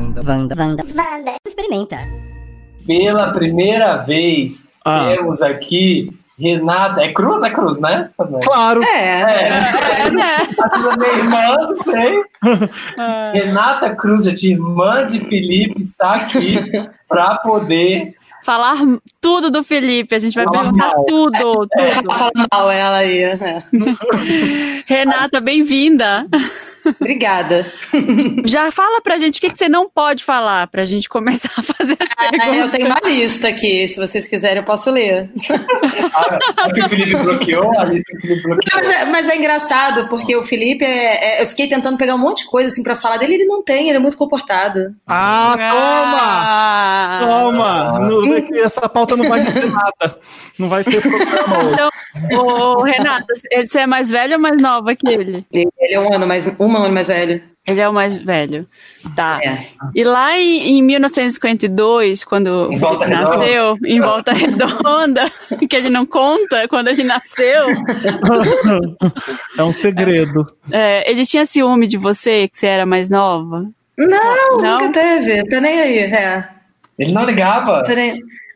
Wanda, Wanda, Wanda, Wanda. Experimenta. Pela primeira vez, Ah. temos aqui Renata. É Cruz? É Cruz, né? Claro. É. É, né? a minha irmã, não sei. Renata Cruz, gente, irmã de Felipe, está aqui para poder. Falar tudo do Felipe, a gente vai Falar perguntar mal. tudo, tudo. Fala mal ela aí. é. Renata, bem-vinda. Obrigada. Já fala pra gente o que, que você não pode falar, pra gente começar a fazer as Ah, perguntas. eu tenho uma lista aqui, se vocês quiserem eu posso ler. A, a que o Felipe bloqueou, a lista que o Felipe bloqueou. Mas é, mas é engraçado, porque o Felipe, é- é- eu fiquei tentando pegar um monte de coisa assim pra falar dele, ele não tem, ele é muito comportado. Ah, toma! Ah. Toma! Vai ter- essa pauta não vai ter nada. Não vai ter programa hoje. Então, ô, Renata, você é mais velha ou mais nova que ele? Ele, é um ano mais, um ano mais velho. Ele é o mais velho. Tá. É. E lá em, em 1952, quando o Em Felipe Redonda. nasceu, em Volta Redonda, que ele não conta quando ele nasceu, É um segredo. é, ele tinha ciúme de você, que você era mais nova? Não, Não? nunca teve. Tá nem aí, é. Ele não ligava.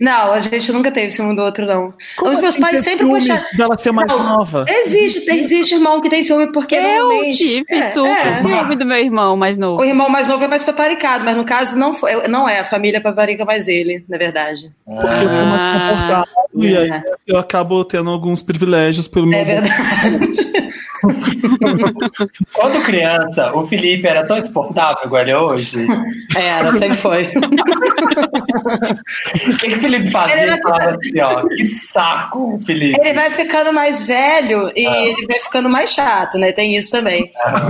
Não, a gente nunca teve ciúme do outro, não. Os meus assim pais sempre ciúme puxaram. dela ser mais Não, nova. Existe, existe irmão que tem ciúme porque Eu normalmente. tive É, super é. ciúme do meu irmão mais O novo. irmão mais novo é mais paparicado, mas no caso não, foi, não é. A família paparica mais ele, na verdade. Porque eu fui mais Ah. comportado e aí É. eu acabo tendo alguns privilégios pelo meu. É verdade. Quando criança, o Felipe era tão exportável igual ele é hoje. Era, sempre foi. O que, que o Felipe fazia? Ele falava assim, ó, que saco, Felipe. Ele vai ficando mais velho e Ah. ele vai ficando mais chato, né? Tem isso também. Ah.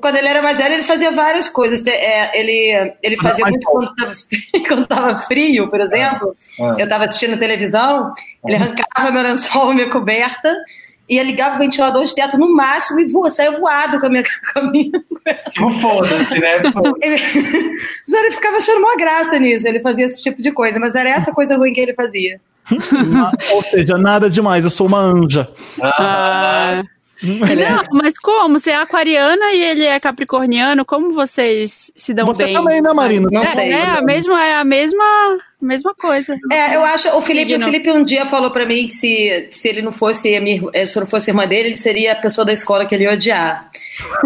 Quando ele era mais velho, ele fazia várias coisas. É, ele, ele fazia muito quando tava, quando tava frio, por exemplo. Ah. Eu tava assistindo televisão, ele arrancava meu lençol, minha coberta, e ele ligava o ventilador de teto no máximo e voa, saia voado com a minha, com a minha Tipo, foda-se, né? Foda-se. Ele, mas ele ficava achando uma graça nisso, ele fazia esse tipo de coisa, mas era essa coisa ruim que ele fazia. Ou seja, nada demais, eu sou uma anja. Ah, não, mas como? Você é aquariana e ele é capricorniano, como vocês se dão Você bem? também, né, Marina? Não é, sei. É a mesma, é a mesma, mesma coisa. É, eu acho. O Felipe, o. Felipe um dia falou pra mim que se, se ele não fosse a minha, eh, se eu não fosse irmã dele, ele seria a pessoa da escola que ele ia odiar.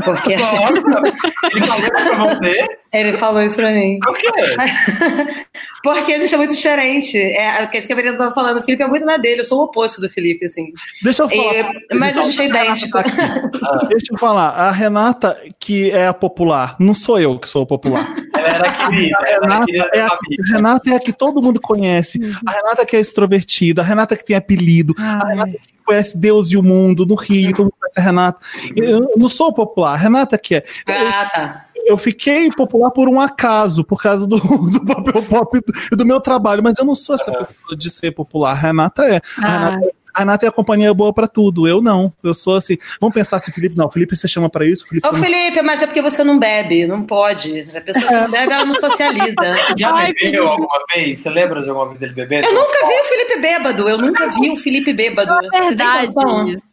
Porque Nossa, ele falou pra você? ele falou isso pra mim. Por quê? Porque a gente é muito diferente. É, o que esse cabelinho tava falando, o Felipe é muito na dele, eu sou o oposto do Felipe, assim. Deixa eu falar. E- mas a gente é idêntico. Deixa eu falar. A Renata, que é a popular, não sou eu que sou o popular. Ela era querida, A Renata querida é a. Renata é a que todo mundo conhece. A Renata que é extrovertida, a Renata que tem apelido, a Renata que conhece Deus e o mundo no Rio, todo mundo conhece a Renata. Eu não sou popular, a Renata que é. Ah, tá. Eu fiquei popular por um acaso, por causa do, do papel pop e do meu trabalho, mas eu não sou essa pessoa de ser popular. A Renata é. A Ah. Renata, a Renata é a companhia boa pra tudo. Eu não. Eu sou assim. Vamos pensar se o Felipe. Não, o Felipe você chama pra isso, o Felipe Ô, você não Felipe, mas é porque você não bebe, não pode. A pessoa que não bebe, ela não socializa. Já Ai, bebeu Felipe. alguma vez? Você lembra de alguma vez dele beber? Eu nunca vi o Felipe bêbado, eu nunca vi o Felipe bêbado. É verdade isso.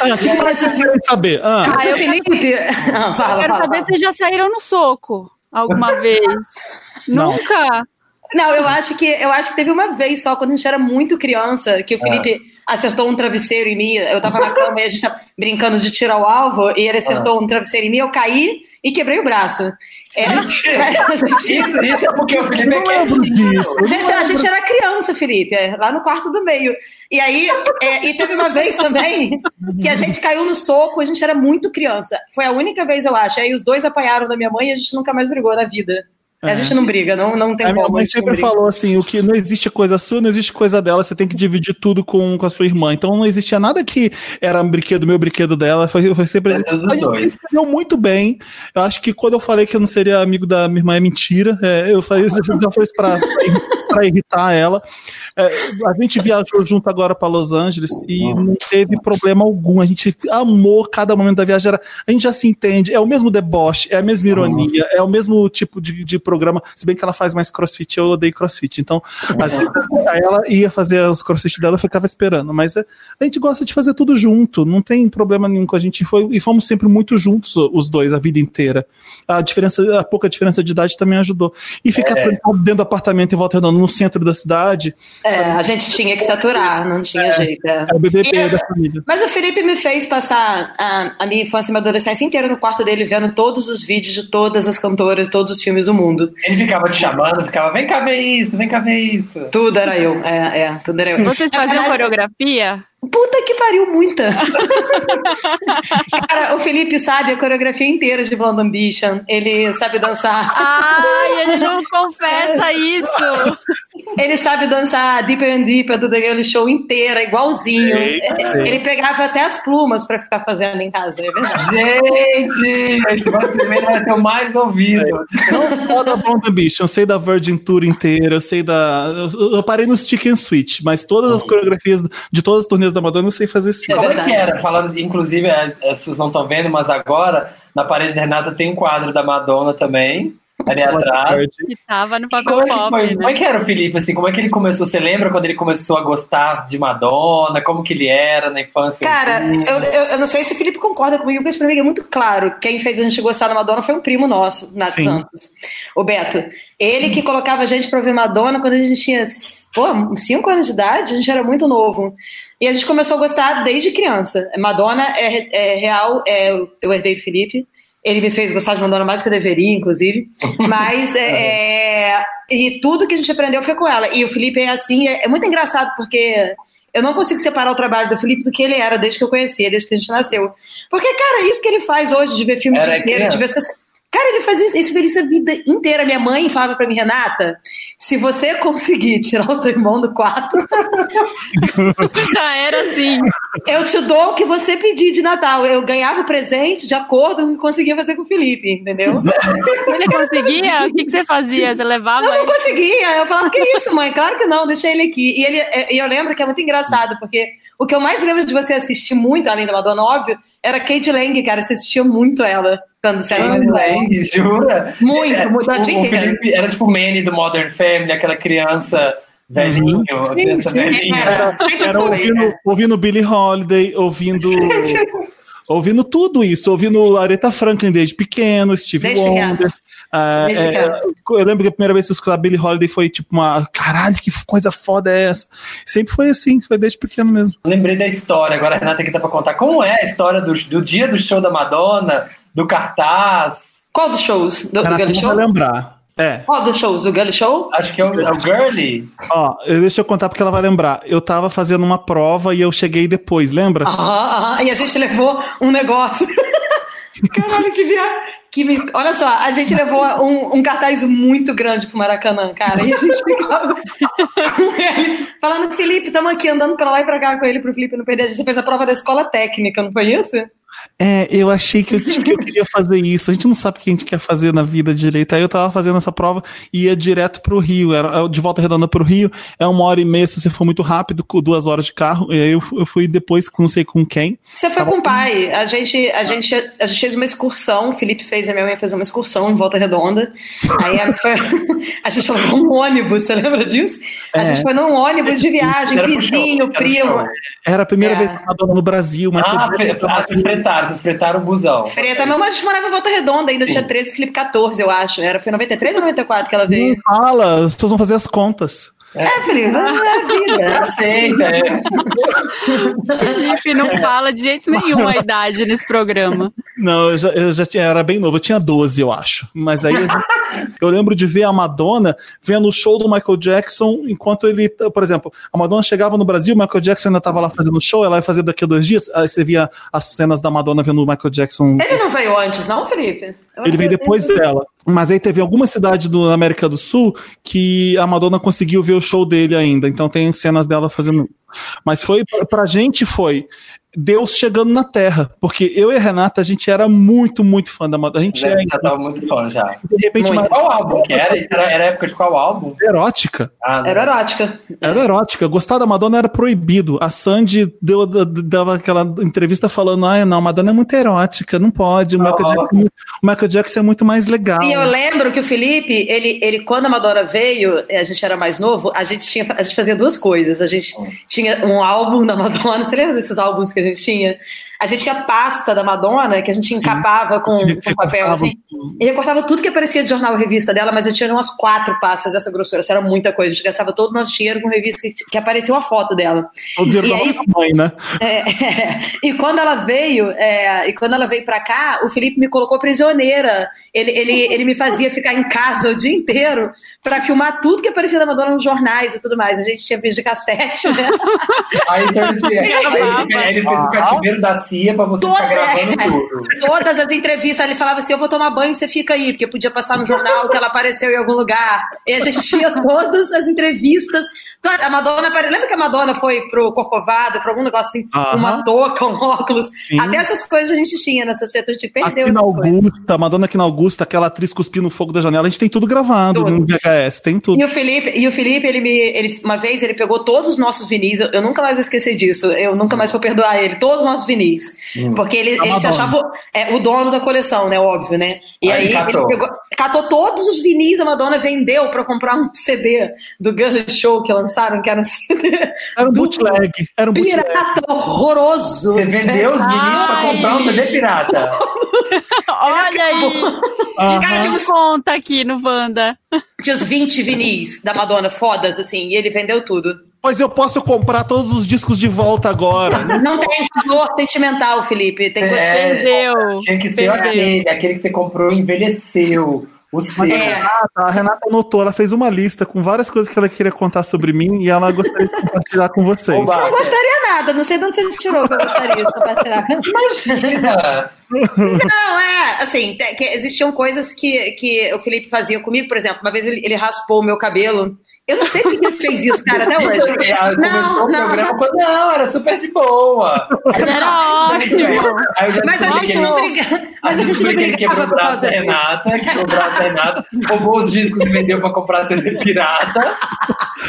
Ah, o que mais você quer saber? Ah, Mas o Felipe. Ah, Eu fala, quero fala, saber fala. se já saíram no soco alguma vez. Não. Nunca? Não, eu acho que eu acho que teve uma vez só, quando a gente era muito criança, que o Felipe acertou um travesseiro em mim. Eu tava na cama e a gente tava brincando de tirar o alvo, e ele acertou um travesseiro em mim, eu caí e quebrei o braço. É, gente- Isso, isso é porque o Felipe é quietinho. disso. A gente, a gente era criança, Felipe, é, lá no quarto do meio. E aí, é, e teve uma vez também que a gente caiu no soco, a gente era muito criança. Foi a única vez, eu acho. Aí os dois apanharam da minha mãe e a gente nunca mais brigou na vida. A É. gente não briga, não, não tem A minha como. mãe a gente não sempre briga. falou assim: o que não existe coisa sua, não existe coisa dela, você tem que dividir tudo com, com a sua irmã. Então não existia nada que era um brinquedo meu, brinquedo dela. Foi, foi sempre. É a gente se deu muito bem. Eu acho que quando eu falei que eu não seria amigo da minha irmã é mentira. É, eu falei isso, já foi isso pra. Para irritar ela. É, a gente viajou junto agora para Los Angeles e não teve problema algum. A gente amou cada momento da viagem. Era, a gente já se entende. É o mesmo deboche, é a mesma ironia, é o mesmo tipo de, de programa. Se bem que ela faz mais crossfit, eu odeio crossfit. Então, às vezes, ela ia fazer os crossfit dela, eu ficava esperando. Mas é, a gente gosta de fazer tudo junto. Não tem problema nenhum com a gente. Foi, e fomos sempre muito juntos, os dois, a vida inteira. A diferença, a pouca diferença de idade também ajudou. E ficar É. dentro do apartamento em Volta Redonda, no centro da cidade, É, a gente tinha que se aturar, não tinha jeito. é. é o BBB E- da família. Mas o Felipe me fez passar a, a minha infância e minha adolescência inteira no quarto dele, vendo todos os vídeos de todas as cantoras, todos os filmes do mundo. Ele ficava te chamando, ficava, vem cá ver isso, vem cá ver isso. Tudo era eu. É, é, tudo era eu. Vocês faziam coreografia? Puta que pariu, muita. Cara, o Felipe sabe a coreografia inteira de Blonde Ambition. Ele sabe dançar. Ai, ele não confessa isso. Ele sabe dançar Deeper and Deeper do The Girl Show inteira, igualzinho. É. Ele pegava até as plumas pra ficar fazendo em casa, é verdade. Gente, esse vai, primeiro vai ser o mais ouvido. Não só da Blonde Ambition, eu sei da Virgin Tour inteira, eu sei da. Eu, eu parei no Stick and Switch, mas todas as coreografias de todas as turnês da Madonna eu sei fazer sim. É Como é que era? Falando, inclusive, é, as pessoas não estão vendo, mas agora, na parede da Renata tem um quadro da Madonna também, ali atrás. Que tava no E Como papel é, que pop, foi? né? como é que era o Felipe, assim? Como é que ele começou? Você lembra quando ele começou a gostar de Madonna? Como que ele era na infância? Cara, eu, eu, eu não sei se o Felipe concorda comigo, mas pra mim é muito claro. Quem fez a gente gostar da Madonna foi um primo nosso, Nath Sim. Santos. O Beto. Ele que colocava a gente pra ouvir Madonna quando a gente tinha, pô, 5 anos de idade, a gente era muito novo. E a gente começou a gostar desde criança. Madonna é, é real, é, eu herdei do Felipe. Ele me fez gostar de Madonna mais do que eu deveria, inclusive. Mas é, é, e tudo que a gente aprendeu foi com ela. E o Felipe é assim, é, é muito engraçado porque eu não consigo separar o trabalho do Felipe do que ele era desde que eu conhecia, desde que a gente nasceu. Porque, cara, isso que ele faz hoje, de ver filme Era inteiro, de ver as coisas. Cara, ele faz isso, isso feliz a vida inteira. Minha mãe falava pra mim, Renata, se você conseguir tirar o teu irmão do quarto, Já era assim. eu te dou o que você pedir de Natal. Eu ganhava o presente de acordo com o que conseguia fazer com o Felipe, entendeu? Ele conseguia? O que, que você fazia? Você levava Eu não ele? conseguia. Eu falava, que isso, mãe? Claro que não, deixa ele aqui. E, ele, e eu lembro que é muito engraçado, porque o que eu mais lembro de você assistir muito, além da Madonna, óbvio, era Kate Lang, cara. Você assistia muito ela quando nova. Lang, jura? Muito, É, muito, a o, o. Felipe era tipo o Manny do Modern Family, aquela criança velhinho, a criança sim. velhinha. Era, sempre Era foi, ouvindo, né? ouvindo Billie Holiday, ouvindo. ouvindo tudo isso, ouvindo Aretha Franklin desde pequeno, Steve Desde Wonder. Ah, é, eu lembro que a primeira vez que eu escutei Billie Holiday foi tipo uma. Caralho, que coisa foda é essa? Sempre foi assim, foi desde pequeno mesmo. Lembrei da história, agora a Renata aqui tá pra contar. Como é a história do, do dia do show da Madonna, do cartaz? Qual dos shows? Do, do Renata Gully não Show? lembrar. É, Qual dos shows? Do Gully Show? Acho que é o, é o Girly. ó, deixa eu contar porque ela vai lembrar. Eu tava fazendo uma prova e eu cheguei depois, lembra? Aham, aham. E a gente levou um negócio. Caralho, que viagem. Que Olha só, a gente levou um, um cartaz muito grande pro Maracanã, cara. E a gente ficava com ele, falando, Felipe, estamos aqui andando pra lá e pra cá com ele pro Felipe não perder. A gente fez a prova da escola técnica, não foi isso? É, eu achei que eu, que eu queria fazer isso. A gente não sabe o que a gente quer fazer na vida direito. Aí eu tava fazendo essa prova e ia direto pro Rio. Era de volta redonda pro Rio. É uma hora e meia se você for muito rápido, com duas horas de carro. E aí eu, eu fui depois, não sei com quem. Você foi com o pai. A gente, a, gente, a gente fez uma excursão, o Felipe fez, a minha mãe fez uma excursão em Volta Redonda. Aí a, foi- a gente levou um ônibus, você lembra disso? A É. gente foi num ônibus de viagem, Era vizinho, primo. Era a primeira É. vez que eu tava no Brasil. Mas Ah, fretaram, vocês fretaram o busão. Freta, mas a gente morava em Volta Redonda, ainda tinha 13, Felipe 14, eu acho. Era, foi 93 ou 94 que ela não veio? fala, as pessoas vão fazer as contas. É, Felipe, é a vida. Aceita, é. Felipe não fala de jeito nenhum a idade nesse programa. Não, eu já, eu já tinha, era bem novo, eu tinha 12, eu acho. Mas aí eu lembro de ver a Madonna vendo o show do Michael Jackson enquanto ele, por exemplo, a Madonna chegava no Brasil, o Michael Jackson ainda estava lá fazendo o show, ela ia fazer daqui a dois dias, aí você via as cenas da Madonna vendo o Michael Jackson. Ele não veio antes, não, Felipe? Ele veio depois dela. Mas aí teve alguma cidade do, na América do Sul que a Madonna conseguiu ver o show dele ainda. Então tem cenas dela fazendo. Mas foi, pra gente foi. Deus chegando na Terra. Porque eu e a Renata, a gente era muito, muito fã da Madonna. A gente Já, é, já tava muito fã já. de repente, Muito. uma Qual álbum que era? Isso era, era época de qual álbum? erótica. Ah, Era erótica. Era erótica. Gostar da Madonna era proibido. A Sandy deu, dava aquela entrevista falando: ai, não, a Madonna é muito erótica, não pode. O Michael, Ah. Jackson, o Michael Jackson é muito mais legal. E eu lembro que o Felipe, ele, ele quando a Madonna veio, a gente era mais novo, a gente tinha, a gente fazia duas coisas. A gente tinha um álbum da Madonna, você lembra desses álbuns que a gente tinha? A gente tinha pasta da Madonna, que a gente encapava com, com papel assim. E recortava tudo que aparecia de jornal e revista dela, mas eu tinha umas quatro pastas dessa grossura, isso era muita coisa. A gente gastava todo o nosso dinheiro com revista que, que aparecia uma foto dela. O dinheiro E da aí- mãe, né? É, é. E quando ela veio, é, e quando ela veio pra cá, o Felipe me colocou prisioneira. Ele, ele, ele me fazia ficar em casa o dia inteiro pra filmar tudo que aparecia da Madonna nos jornais e tudo mais. A gente tinha vídeo de cassete, né? Aí, então, ele, ele, ele fez o cativeiro da Você ficar Toda- gravando tudo. Todas as entrevistas ele falava assim: eu vou tomar banho, você fica aí, porque podia passar no jornal que ela apareceu em algum lugar. E a gente tinha todas as entrevistas. Toda- A Madonna apare- Lembra que a Madonna foi pro Corcovado, pra algum negócio assim, com Aham. uma touca, um óculos? Sim. Até essas coisas a gente tinha nessas feitas, a gente perdeu Aqui na essas coisas. Augusta, Madonna aqui na Augusta, aquela atriz cuspindo o fogo da janela, a gente tem tudo gravado Tudo. no VHS, tem tudo. E o Felipe, e o Felipe ele me, ele, uma vez ele pegou todos os nossos vinis, eu, eu nunca mais vou esquecer disso, eu nunca mais vou perdoar ele, todos os nossos vinis, porque ele, Da ele se achava é, o dono da coleção, né, óbvio, né? E Aí aí, ele ele catou. pegou, catou todos os vinis, a Madonna vendeu pra comprar um CD do Girl Show que lançaram, que era um CD Era um bootleg, era um bootleg. pirata horroroso. Você vendeu os pra Ai. comprar um CD pirata. Olha aí. Cara, tipo, Isso conta aqui no Wanda. tinha os 20 vinis da Madonna fodas, assim, e ele vendeu tudo. Mas eu posso comprar todos os discos de volta agora. Não tem valor sentimental, Felipe, tem coisa que É. Perdeu. Tinha que ser Perdeu. aquele, aquele que você comprou e envelheceu. O seu. É. Renata, a Renata anotou, ela fez uma lista com várias coisas que ela queria contar sobre mim e ela gostaria de compartilhar com vocês. Oba. Não gostaria nada, não sei de onde você tirou que eu gostaria de compartilhar. Imagina! Não, é, assim, que existiam coisas que, que o Felipe fazia comigo, por exemplo, uma vez ele, ele raspou o meu cabelo. Eu não sei por que ele fez isso, cara, até hoje. é, Não, o não. programa quando não, era super de boa. Era ótimo. Aí eu já Mas a gente não brigava, mas a gente não brigava quebrou o por braço da disso. Renata, quebrou o braço da Renata, roubou os discos e vendeu pra comprar CD pirata.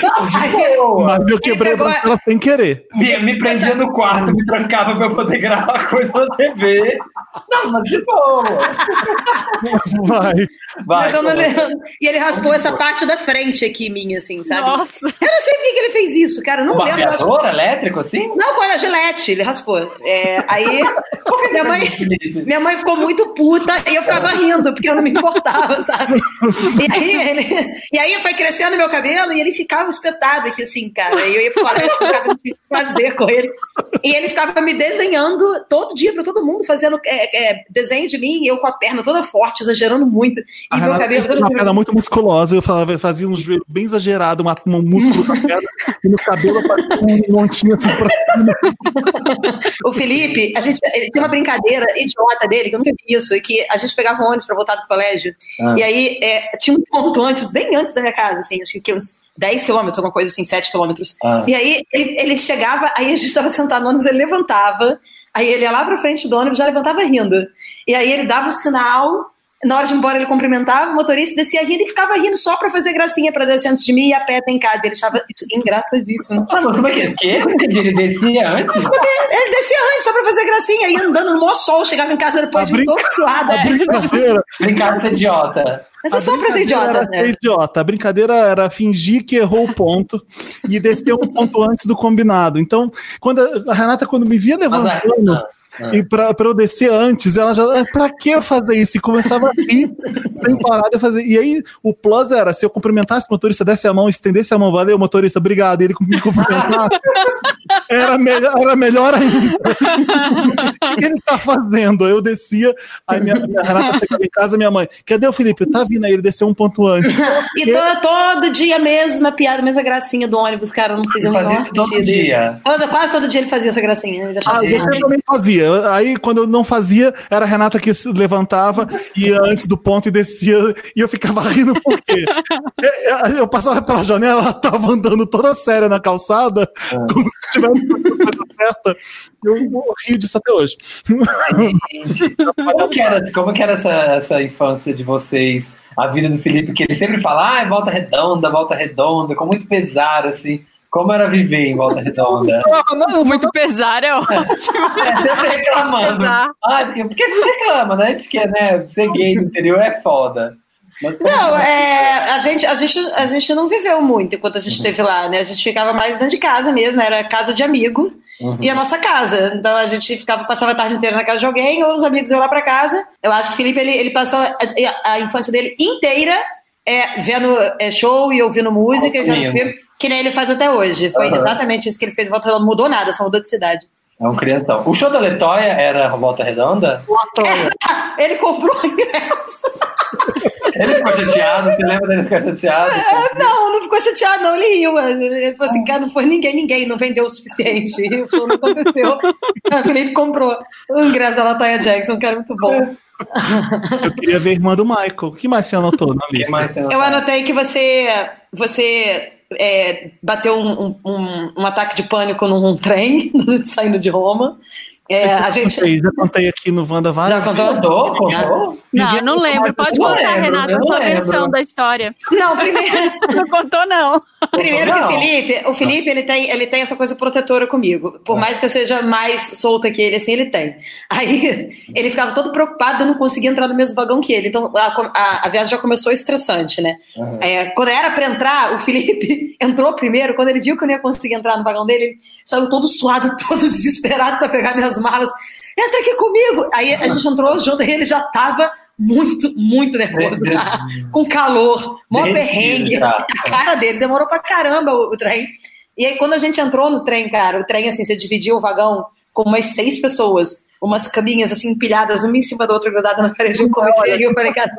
Não, de boa. Mas eu quebrei o braço dela sem querer. Me, me prendia no quarto, me trancava pra eu poder gravar coisa na TV. Não, mas de boa. Vai. Vai, Mas eu não lembro. E ele raspou essa parte da frente aqui, minha, assim, sabe? Nossa. Eu não sei por que ele fez isso, cara. eu Não Um lembro. eu acho- barbeador elétrico, assim? Não, com a gilete, ele raspou. É, aí, minha mãe, minha mãe ficou muito puta e eu ficava rindo, porque eu não me importava, sabe? E aí, ele, e aí foi crescendo meu cabelo e ele ficava espetado aqui, assim, cara. E eu ia pro colégio, eu ficava não tinha o que fazer com ele. E ele ficava me desenhando todo dia pra todo mundo, fazendo é, é, desenho de mim, e eu com a perna toda forte, exagerando muito. E A meu Renata todo uma perna muito musculosa, eu falava, fazia um joelho bem exagerado, uma, um músculo na perna, e no cabelo um montinho assim pra cima. O Felipe, a gente ele tinha uma brincadeira idiota dele, que eu nunca vi isso, e que a gente pegava um ônibus pra voltar do colégio, Ah. e aí é, tinha um ponto antes, bem antes da minha casa, assim, acho que uns 10 quilômetros, alguma coisa assim, 7 quilômetros. Ah. E aí ele, ele chegava, aí a gente estava sentado no ônibus, ele levantava, aí ele ia lá pra frente do ônibus, já levantava rindo. E aí ele dava o sinal, na hora de ir embora ele cumprimentava o motorista, descia rindo e ficava rindo só pra fazer gracinha pra descer antes de mim e a pé até em casa. Ele achava isso engraçadíssimo. Ah, mas como é que é? Quê? Ele descia antes? Ele descia antes só pra fazer gracinha, ia andando no maior sol, chegava em casa depois A de todo suado. Brincadeira. Brincar de ser idiota. Mas é A só pra ser idiota, era né? ser idiota. A brincadeira era fingir que errou o ponto e descer um ponto antes do combinado. Então, quando a, a Renata, quando me via Mas a- levantando E pra, pra eu descer antes, ela já. "Ah, Pra que eu fazer isso? E começava a rir sem parar de fazer. E aí, o plus era: se eu cumprimentasse o motorista, desse a mão, estendesse a mão, valeu, motorista, obrigado, e ele me cumprimentasse, era melhor, era melhor ainda. o que ele tá fazendo? Eu descia, aí minha, minha Renata chegava em casa, minha mãe, cadê o Felipe? Tá vindo aí, ele desceu um ponto antes. E to- todo dia a mesma piada, a mesma gracinha do ônibus, cara, não fazia Ele um fazia todo dia. Todo- quase todo dia ele fazia essa gracinha. Ele Ah, assim, você também fazia. Aí, quando eu não fazia, era a Renata que se levantava, ia antes do ponto e descia, e eu ficava rindo por quê? Eu- Eu passava pela janela, ela tava andando toda séria na calçada, como se tivesse coisa certa. Eu rio disso até hoje. Como que era, como que era essa, essa infância de vocês? A vida do Felipe, que ele sempre fala, ah, volta redonda, volta redonda, com muito pesar, assim. Como era viver em volta redonda? Não, muito pesar é ótimo. É, sempre reclamando. Pesar. Ah, porque a gente reclama, né? A gente quer, né? Ser gay no interior é foda. Mas Não, que- é, a, gente, a, gente, a gente não viveu muito enquanto a gente esteve lá, né? A gente ficava mais dentro de casa mesmo, era casa de amigo Uhum. e a nossa casa. Então a gente ficava, passava a tarde inteira na casa de alguém, ou os amigos iam lá pra casa. Eu acho que o Felipe, ele, ele passou a, a- infância dele inteira é, vendo é, show e ouvindo música, e vendo filme, que nem ele faz até hoje. Foi Aham. exatamente isso que ele fez. em Volta Redonda. Não mudou nada, só mudou de cidade. É um crianção. O show da Letóia era Volta Redonda? Ele comprou o ingresso. Ele ficou chateado, você lembra dele ficar chateado? Não, não ficou chateado, não. Ele riu. mas Ele falou assim, cara, não foi ninguém, ninguém, não vendeu o suficiente. O show não aconteceu. O Felipe comprou o ingresso da Latoya Jackson, que era muito bom. Eu queria ver a irmã do Michael. O que mais você anotou na lista? Eu anotei que você, você é, bateu um, um- um- ataque de pânico num trem, saindo de Roma. É, a gente. Contei, já contei aqui no Wanda várias Já contou? Contou? Não, Ninguém não lembro. Pode Eu contar, lembro, Renata, a sua versão da história. Não, primeiro, Não contou, não. Primeiro que o Felipe, o Felipe ele tem, ele tem essa coisa protetora comigo. Por mais que eu seja mais solta que ele, assim, ele tem. Aí ele ficava todo preocupado de eu não conseguir entrar no mesmo vagão que ele. Então a, a- a viagem já começou estressante, né? Uhum. É, quando era pra entrar, o Felipe entrou primeiro. Quando ele viu que eu não ia conseguir entrar no vagão dele, ele saiu todo suado, todo desesperado pra pegar minhas malas. Entra aqui comigo! Aí a gente entrou junto e ele já tava muito, muito nervoso, tá? com calor, mó Derretido perrengue. já. A cara dele demorou pra caramba o, o trem. E aí, quando a gente entrou no trem, cara, o trem, assim, você dividia o vagão com umas seis pessoas, umas caminhas, assim, empilhadas, uma em cima da outra, grudada na parede. Eu comecei a rir, eu falei, cara,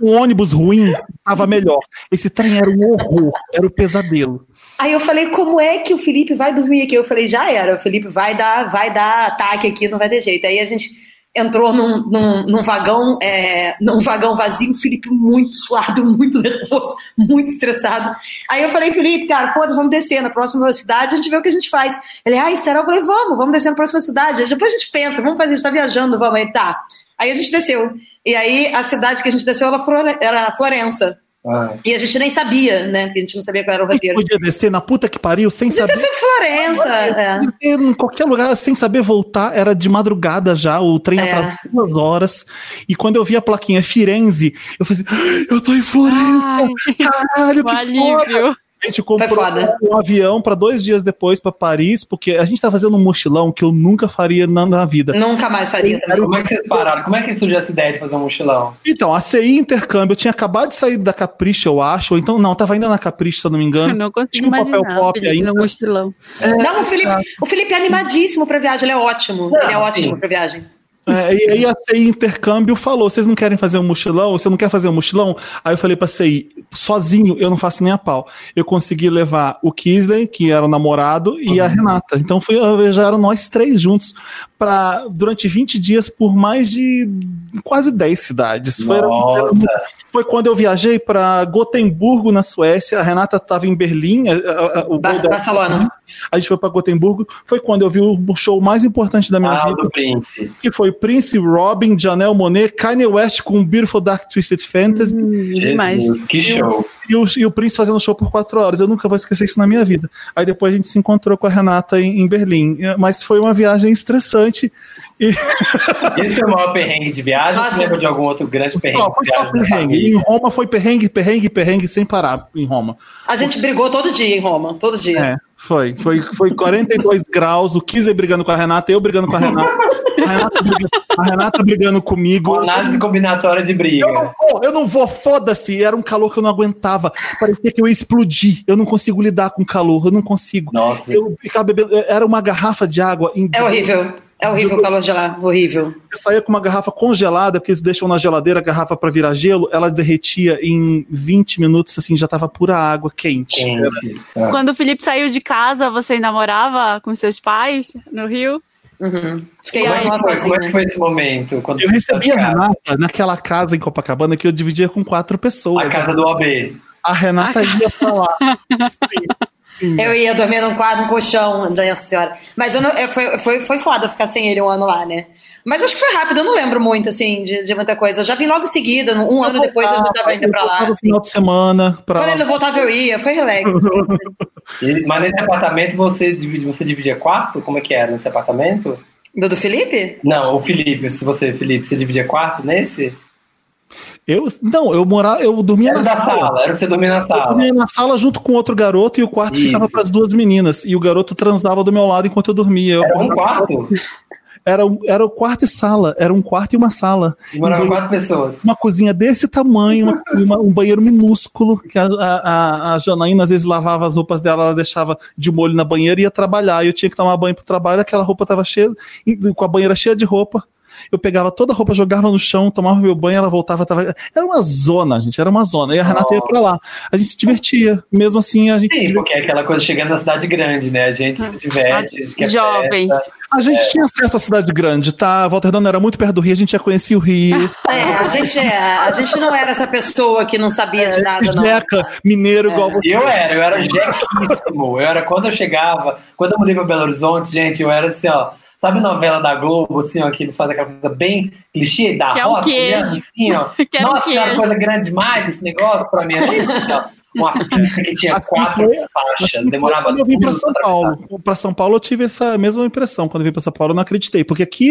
O ônibus ruim tava melhor. Esse trem era um horror, era o pesadelo. Aí eu falei, como é que o Felipe vai dormir aqui? Eu falei, já era, o Felipe vai dar, vai dar ataque aqui, não vai ter jeito. Aí a gente entrou num, num, num vagão, é, num vagão vazio, o Felipe muito suado, muito nervoso, muito estressado. Aí eu falei, Felipe, cara, foda, vamos descer na próxima cidade, a gente vê o que a gente faz. Ele, ai, será? Eu falei, vamos, vamos descer na próxima cidade. Depois a gente pensa, vamos fazer, a gente tá viajando, vamos aí, tá. Aí a gente desceu. E aí a cidade que a gente desceu era Florença. Ah, E a gente nem sabia, né? Porque a gente não sabia qual era o roteiro. podia descer na puta que pariu sem saber. Descer Florença. É. Em qualquer lugar, sem saber voltar, era de madrugada já, o trem É. atrasou duas horas. E quando eu vi a plaquinha Firenze, eu falei assim: eu tô em Florença, Ai, caralho, que foda. A gente comprou foda. um avião para dois dias depois para Paris, porque a gente tá fazendo um mochilão que eu nunca faria na, na vida. Nunca mais faria também. como é que vocês pararam? Como é que surgiu essa ideia de fazer um mochilão? Então, a CI Intercâmbio, eu tinha acabado de sair da Capricho, eu acho, ou então, não, tava ainda na Capricho, se eu não me Eu engano. não consigo Tinha um papel imaginar pop Felipe ainda. no mochilão. Não, o Felipe, o Felipe é animadíssimo pra viagem, ele é ótimo. ele é ótimo sim. pra viagem. É, e aí a CI Intercâmbio falou: vocês não querem fazer um mochilão? Você não quer fazer um mochilão? Aí eu falei pra CI, sozinho eu não faço nem a pau. Eu consegui levar o Kisley, que era o namorado, e a Renata. Então foi, já eram nós três juntos para durante 20 dias por mais de quase 10 cidades. Foi, foi quando eu viajei para Gotemburgo, na Suécia. A Renata estava em Berlim. a- a- a- o Ba voo dela- Barcelona. A gente foi para Gotemburgo. Foi quando eu vi o show mais importante da minha ah, vida do Prince. que foi Prince, Robin, Janelle Monet, Kanye West com Beautiful Dark Twisted Fantasy Hum, demais. Jesus, que show. e, o, e o Prince fazendo show por quatro horas. Eu nunca vou esquecer isso na minha vida. Aí depois a gente se encontrou com a Renata em, em Berlim. Mas foi uma viagem estressante. Esse foi o maior perrengue de viagem? Nossa. Você lembra de algum outro grande perrengue Não, foi de só perrengue. Em? Roma foi perrengue, perrengue, perrengue, sem parar em Roma. A gente brigou todo dia em Roma, todo dia. É, foi. Foi, foi 42 graus, o Kizer brigando com a Renata, eu brigando com a Renata. A Renata, briga- a Renata brigando comigo. Análise combinatória de Eu não briga. vou, eu não vou, foda-se. Era um calor que eu não aguentava. Parecia que eu ia explodir. Eu não consigo lidar com calor, eu não consigo. Nossa, Eu ficava bebendo, era uma garrafa de água. Em, É horrível. É horrível o calor de lá, horrível. Você saía com uma garrafa congelada, porque eles deixam na geladeira a garrafa para virar gelo, ela derretia em 20 minutos, assim, já tava pura água quente. quente. Ah. Quando o Felipe saiu de casa, você ainda morava com seus pais no Rio? Uhum. Fiquei Como é, lá que foi, como é que foi esse momento? Quando Eu recebi a? Renata naquela casa em Copacabana que eu dividia com quatro pessoas. A casa do OB. A Renata ia pra lá. Sim, Eu ia dormir num quadro, num colchão, nossa senhora. Mas eu não, eu, foi, foi, foi foda ficar sem ele um ano lá, né? Mas acho que foi rápido, eu não lembro muito, assim, de, de muita coisa. Eu já vim logo em seguida, um Eu ano depois eu já voltava, tava indo pra lá. voltava no assim. final de semana. Pra... Quando ele não voltava, eu ia, foi relax. assim. E- Mas nesse apartamento você divide, você dividia quarto? Como é que era nesse apartamento? Do do Felipe? Não, o Felipe, se você, Felipe, você dividia quarto nesse? Eu, não, eu morava, eu dormia Era na da sala. sala, era pra você dormir na Eu sala. dormia na sala junto com outro garoto e o quarto Isso. ficava para as duas meninas. E o garoto transava do meu lado enquanto eu dormia. Eu- Era um quarto? Era, era o quarto e sala. Era um quarto e uma sala. E moravam quatro pessoas. Uma cozinha desse tamanho, uma- uma- um banheiro minúsculo, que a, a, a Janaína às vezes lavava as roupas dela, ela deixava de molho na banheira e ia trabalhar. E eu tinha que tomar banho pro trabalho, aquela roupa tava cheia, com a banheira cheia de roupa. Eu pegava toda a roupa, jogava no chão, tomava meu banho, ela voltava, tava. Era uma zona, gente, era uma zona. E a Renata ia pra lá. A gente se divertia. Mesmo assim, a gente Sim, porque é aquela coisa chegando na cidade grande, né? A gente se diverte, a gente Jovens. festa. A gente tinha acesso à cidade grande, tá? Volta Redonda era muito perto do Rio, a gente já conhecia o Rio. É, a gente, é, a gente não era essa pessoa que não sabia de nada, não. Jeca, mineiro igual você. Eu era, eu era jequíssimo. Eu era quando eu chegava, quando eu mudei pra Belo Horizonte, gente, eu era assim, ó. Sabe novela da Globo, assim, ó, que eles fazem aquela coisa bem clichê da Quer um roça, queijo. né, assim, ó. Um Nossa, era queijo. coisa grande demais esse negócio pra mim. Ó. Uma pista que tinha Assim quatro foi- faixas, Assim, demorava quando eu vim para São Paulo. Para São Paulo eu tive essa mesma impressão. Quando eu vim para São Paulo eu não acreditei, porque aqui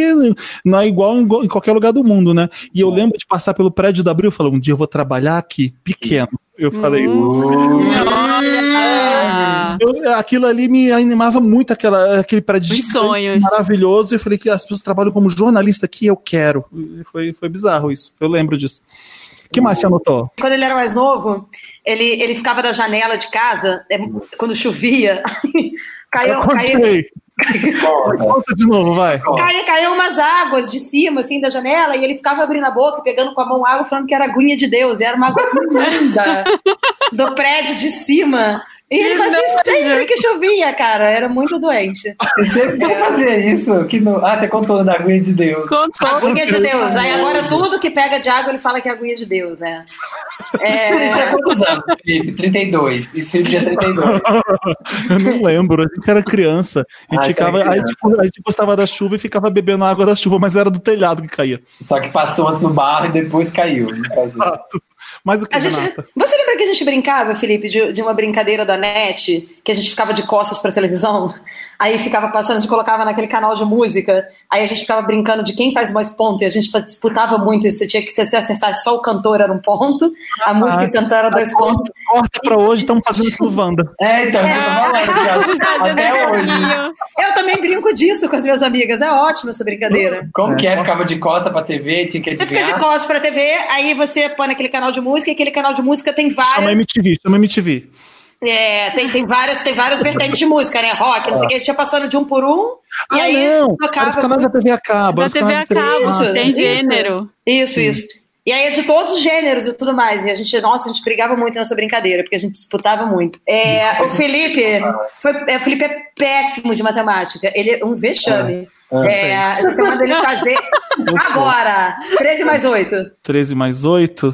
não é igual em, qualquer lugar do mundo, né? E eu lembro de passar pelo prédio da Abril, falei, um dia eu vou trabalhar aqui, pequeno. Eu falei, Olha! Eu- aquilo ali me animava muito, aquela, aquele prédio sonhos. maravilhoso. E eu falei que as pessoas trabalham como jornalista aqui, eu quero. E foi, foi bizarro isso. Eu lembro disso. O que mais você anotou? Quando ele era mais novo, ele, ele ficava da janela de casa, é, quando chovia, caiu, caiu. Conta de novo, vai. caiu, caiu umas águas de cima, assim, da janela, e ele ficava abrindo a boca, pegando com a mão água, falando que era aguinha de Deus, e era uma água linda do prédio de cima. E ele fazia isso sempre que chovia, cara, era muito doente. Você sempre fazia isso. Que no... Ah, você contou da aguinha de Deus. Contou. Aguinha de Deus. Aí agora tudo que pega de água ele fala que é aguinha de Deus, né? Isso É, é quantos anos, Felipe? 32. Isso, Felipe tinha 32. Eu não lembro, a gente era criança. A gente, Ah, ficava, era a, gente, a gente gostava da chuva e ficava bebendo água da chuva, mas era do telhado que caía. Só que passou antes no barro e depois caiu. no caso. Mas o que, a gente, Renata? você lembra que a gente brincava, Felipe, de, de uma brincadeira da net, que a gente ficava de costas pra televisão? Aí ficava passando, a gente colocava naquele canal de música, aí a gente ficava brincando de quem faz mais ponto, e a gente disputava muito isso. Você tinha que se acertasse só o cantor era um ponto, a música e cantor era dois pontos. Corta pra hoje, estamos fazendo isso no Wanda. É, então, cara. Fazendo Até hoje. Eu também brinco disso com as minhas amigas, é ótima essa brincadeira. Como que é? Ficava de costa pra TV, tinha que Você fica de adivinhar. costas pra TV, aí você põe naquele canal de música, e aquele canal de música tem Chama várias. MTV, chama MTV. É, tem, tem, várias, tem várias vertentes de música, né? Rock, não sei o que, a gente ia passando de um por um, e ah, aí não! Tocava. os canais da TV a cabo. Da TV canais a cabo, Isso, tem gênero. Isso, isso. E aí é de todos os gêneros e tudo mais. E a gente, nossa, a gente brigava muito nessa brincadeira, porque a gente disputava muito. É, o Felipe, foi, é, o Felipe é péssimo de matemática. Ele é um vexame. Ah, É, você manda ele fazer agora. 13 mais 8. 13 mais 8.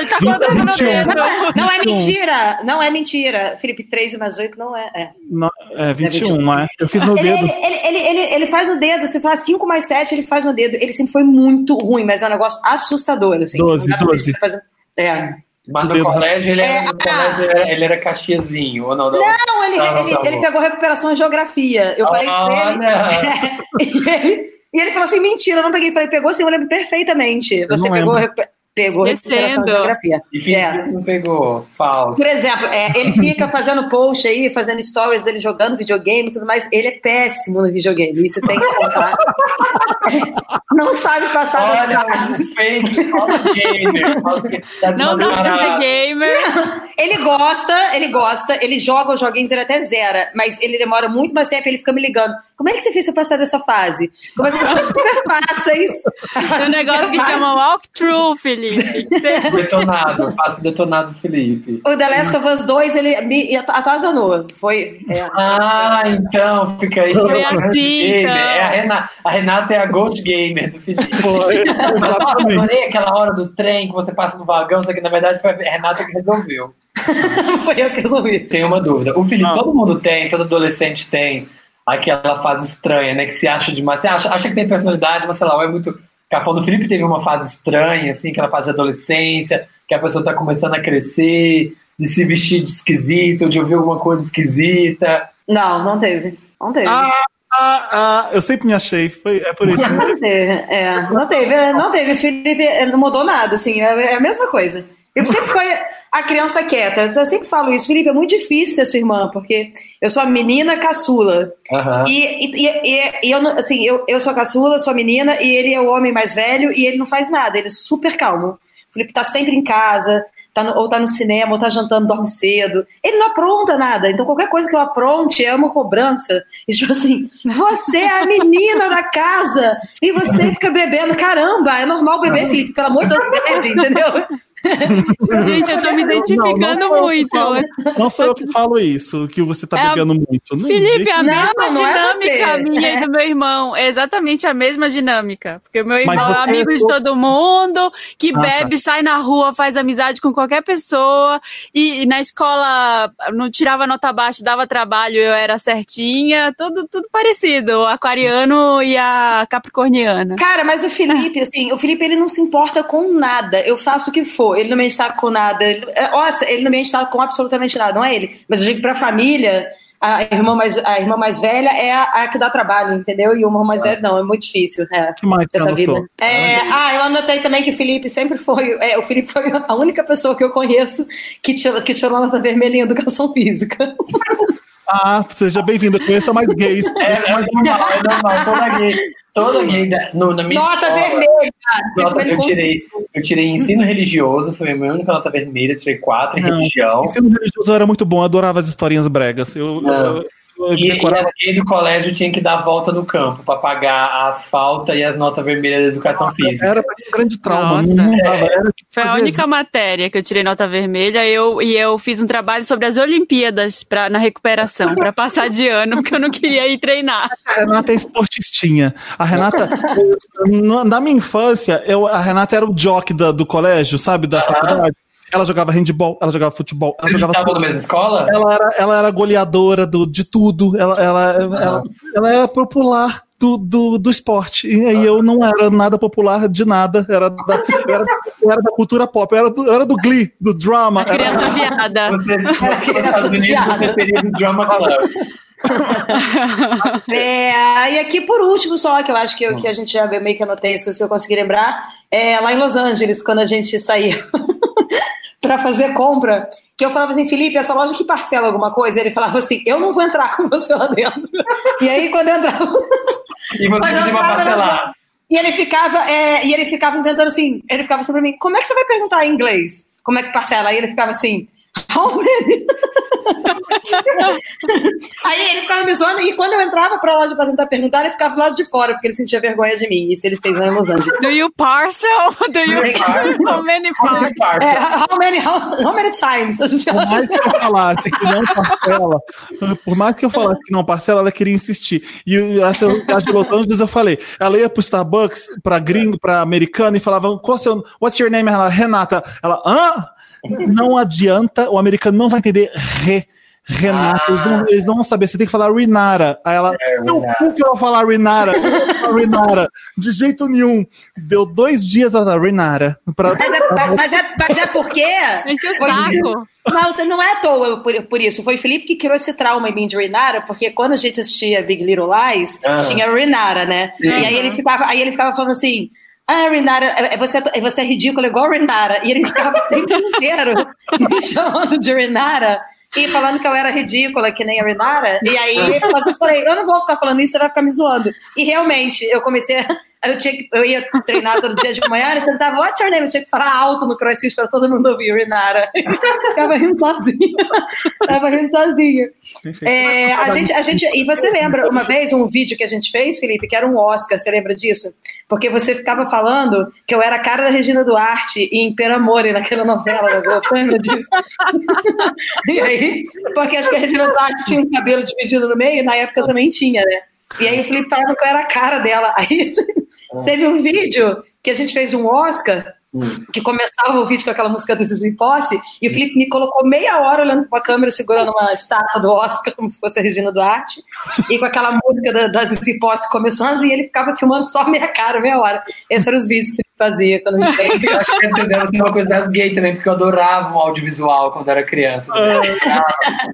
Ele tá contando no 21. dedo. Não é 21. mentira, não é mentira. Felipe, 13 mais 8 não é. é. Não, é 21, 21. é. Eu fiz no Ele, dedo. ele, ele, ele, ele, ele faz no dedo, você fala 5 mais 7, ele faz no dedo. Ele sempre foi muito ruim, mas é um negócio assustador. Assim. 12, Não dá pra 12. você fazer- É. Mas no colégio ele É, era, no colégio ele era, ele era caxiazinho, ou não? Não, Não, ele, Tá, ele, tá ele pegou recuperação em geografia. Eu falei isso pra ele. E, ele e ele falou assim: mentira, eu não peguei. Eu falei, pegou sim, eu lembro perfeitamente. Você pegou, lembro. Pegou recuperação em Esquecendo. geografia. E Felipe É. não pegou. Falso. Por exemplo, é, ele fica fazendo post aí, fazendo stories dele jogando videogame e tudo mais. Ele é péssimo no videogame, isso tem que contar. Não sabe passar das Olha, fases. os fake, falso gamer. falso gamer. Não dá pra ser gamer. Ele gosta, ele gosta, ele joga os joguinhos, ele até zera, mas ele demora muito mais tempo, ele fica me ligando. Como é que você fez pra passar dessa fase? Como é que você passa isso? Tem um negócio que chama walkthrough, Felipe. Detonado, faço detonado do Felipe. O The Last of Us 2, ele me atazanou. Foi. é. Ah, então, fica aí. Foi é o assim, então. É a, Renata, a Renata é a Ghost Gamer do Felipe. Mas, exatamente. adorei aquela hora do trem que você passa no vagão, só que na verdade foi a Renata que resolveu. Foi eu que resolvi. Tenho uma dúvida. O Felipe, todo mundo tem, todo adolescente tem aquela fase estranha, né? Que se acha demais. Você acha, acha que tem personalidade, mas sei lá, é muito. Cafão do Felipe teve uma fase estranha, assim, aquela fase de adolescência, que a pessoa tá começando a crescer, de se vestir de esquisito, de ouvir alguma coisa esquisita. Não, não teve. Não teve. Ah, ah, ah, eu sempre me achei. Foi, é por isso. Não teve, é, não teve, não teve. Felipe é, não mudou nada, assim, é, é a mesma coisa. Eu sempre foi a criança quieta. Eu sempre falo isso, Felipe, é muito difícil ser sua irmã, porque eu sou a menina caçula. Aham. E, e, e- e eu, assim, eu, eu sou a caçula, sou a menina, e ele é o homem mais velho, e ele não faz nada, ele é super calmo. O Felipe tá sempre em casa, tá no- ou tá no cinema, ou tá jantando, dorme cedo. Ele não apronta nada, então qualquer coisa que eu apronte é uma cobrança. E tipo assim, você é a menina da casa, e você fica bebendo. Caramba, é normal beber, Felipe, pelo amor de Deus, bebe, entendeu? Gente, eu tô me Não, identificando não que muito. falo- Não sou eu que falo isso, que você tá É a- bebendo muito. Não, Felipe, a Não, mesma não é dinâmica você. minha É. e do meu irmão. É exatamente a mesma dinâmica. Porque o meu irmão é amigo de todo mundo, que Ah, tá. bebe, sai na rua, faz amizade com qualquer pessoa. E, e na escola não tirava nota baixa, dava trabalho, eu era certinha. Tudo, tudo parecido. O aquariano e a capricorniana. Cara, mas o Felipe, assim, o Felipe ele não se importa com nada. Eu faço o que for. Ele não me enche saco com nada. Ele, é, nossa, ele não me enche saco com absolutamente nada, não é ele. Mas eu digo pra família, a irmã mais, a irmã mais velha é a, a que dá trabalho, entendeu? E o irmão mais velho não, é muito difícil. É. Que mais Dessa vida. É, ah, eu anotei também que o Felipe sempre foi. é, o Felipe foi a única pessoa que eu conheço que tirou, que tirou nota vermelha em educação física. Ah, seja bem-vindo. Conheça mais gays. É, é normal, é normal. Toda gay, toda gay da- no, na minha Nota escola, vermelha! nota- eu, tirei, eu tirei ensino religioso, foi a minha única nota vermelha, tirei quatro em Não. religião. Ensino religioso era muito bom, eu adorava as historinhas bregas. Eu, Não. eu, eu E, e decorava. as gays do colégio tinha que dar a volta no campo para pagar a asfalto e as notas vermelhas da educação física. Era um grande trauma. Nossa. não dava. Era Foi a única matéria que eu tirei nota vermelha eu, e eu fiz um trabalho sobre as Olimpíadas pra, na recuperação, para passar de ano, porque eu não queria ir treinar. A Renata é esportistinha. A Renata, eu- na minha infância, eu, a Renata era o jock da- do colégio, sabe? Da faculdade. Ela jogava handball, ela jogava futebol, ela Vocês jogava. estavam na mesma escola? Ela era, ela era goleadora do, de tudo. Ela, ela, ela, ela era popular do, do, do esporte. E aí eu não era nada popular de nada. Era da, eu era, eu era da cultura pop. Eu era do, eu era do Glee, do drama. Era, Criança viada. Vocês você teria do Drama Club. É, e aqui por último, só que eu acho que, eu- que a gente já meio que anotei isso, se eu conseguir lembrar, é lá em Los Angeles, quando a gente saía para fazer compra, que eu falava assim, Felipe, essa loja que parcela alguma coisa? Ele falava assim, eu não vou entrar com você lá dentro. E aí quando eu entrava. E você pediu pra tava parcelar. E ele ficava, é, e ele ficava inventando assim, ele ficava assim pra mim, como é que você vai perguntar em inglês? Como é que parcela? Aí ele ficava assim? Aí ele ficava me zoando, e quando eu entrava pra loja pra tentar perguntar, ele ficava do lado de fora, porque ele sentia vergonha de mim. Isso ele fez lá em Los Angeles. Do you parcel? Do you how many parcels? É, how many, how, how many times? Por mais que eu falasse que não parcela, por mais que eu falasse que não parcela, ela queria insistir. E essa a de Los Angeles eu falei, ela ia pro Starbucks, pra gringo, pra americana, e falava, qual seu, what's your name? Ela, Renata. Ela, hã? Não adianta, o americano não vai entender re. Renata, eles, não, eles não vão saber, você tem que falar Renara. Aí ela, É, eu Renata. cu que eu vou falar Renara, Renara, de jeito nenhum. Deu dois dias ela, Renara. Pra, Mas é, mas, é, mas é porque. Enche o Foi- saco. Não, você não é à toa por, por isso. Foi o Felipe que criou esse trauma em mim de Renata, porque quando a gente assistia Big Little Lies, Ah. tinha Renata, né? Sim. E aí ele ficava, aí ele ficava falando assim. Ah, Renata, é- é- você, é- você é ridícula igual Renata. E ele ficava o tempo inteiro me chamando de Renata e falando que eu era ridícula, que nem a Renata. E aí mas eu falei, eu não vou ficar falando isso, você vai ficar me zoando. E realmente, eu comecei a. Eu, tinha que- eu ia treinar todo dia de manhã, ele tentava, what's your name? Eu tinha que falar alto no crossfit para todo mundo ouvir, Renata. Ficava rindo sozinha. Tava rindo sozinha. É, a gente, a gente, e você lembra uma vez um vídeo que a gente fez, Felipe, que era um Oscar, você lembra disso? Porque você ficava falando que eu era a cara da Regina Duarte em Per Amore, naquela novela da Globo, lembra disso? e aí, porque acho que a Regina Duarte tinha um cabelo dividido no meio, e na época também tinha, né? E aí o Felipe falava que eu era a cara dela. Aí teve um vídeo que a gente fez um Oscar Hum. que começava o vídeo com aquela música do Zizi Posse, e o Felipe me colocou meia hora olhando para a câmera, segurando uma estátua do Oscar, como se fosse a Regina Duarte, e com aquela música da, da Zizi Posse começando, e ele ficava filmando só a minha cara meia hora. Esses eram os vídeos que fazia quando a gente Eu acho que ser uma coisa das gays também, porque eu adorava o audiovisual quando era criança. Adorava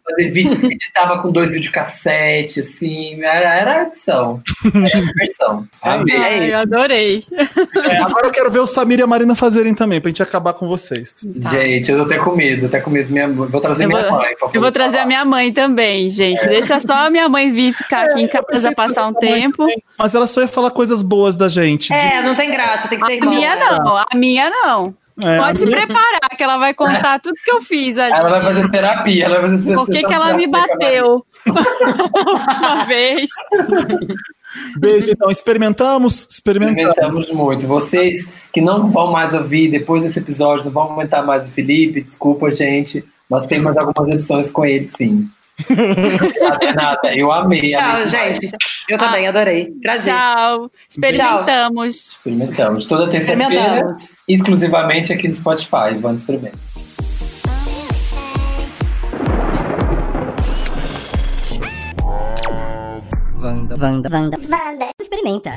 fazer vídeo, editava com dois videocassete, assim, era, era edição. Era diversão. Amei. Ai, eu adorei. É, agora eu quero ver o Samir e a Marina fazerem também, pra gente acabar com vocês. Gente, eu tô até com medo, até com medo. Minha, vou trazer Eu minha vou- mãe. Eu vou trazer a falar. minha mãe também, gente. Deixa só a minha mãe vir ficar aqui em casa passar um tempo. Mas ela só ia falar coisas boas da gente. É, não tem graça, tem que ser A irmão. Minha não, a minha não. É, Pode se preparar, que ela vai contar tudo que eu fiz ali. Ela vai fazer terapia, ela vai fazer Por que, que ela me bateu a última vez? Beijo, então. Experimentamos? Experimentamos. Experimentamos muito. Vocês que não vão mais ouvir depois desse episódio, não vão aumentar mais o Felipe, desculpa, gente, mas tem mais algumas edições com ele, sim. Nada, nada. Eu amei. Tchau, amei gente. Eu também adorei. Prazer. Tchau. Experimentamos. Experimentamos. Toda terça-feira, Experimentamos. exclusivamente aqui no Spotify. Vamos experimentar. Vanda, Vanda, Vanda, Vanda. Experimenta.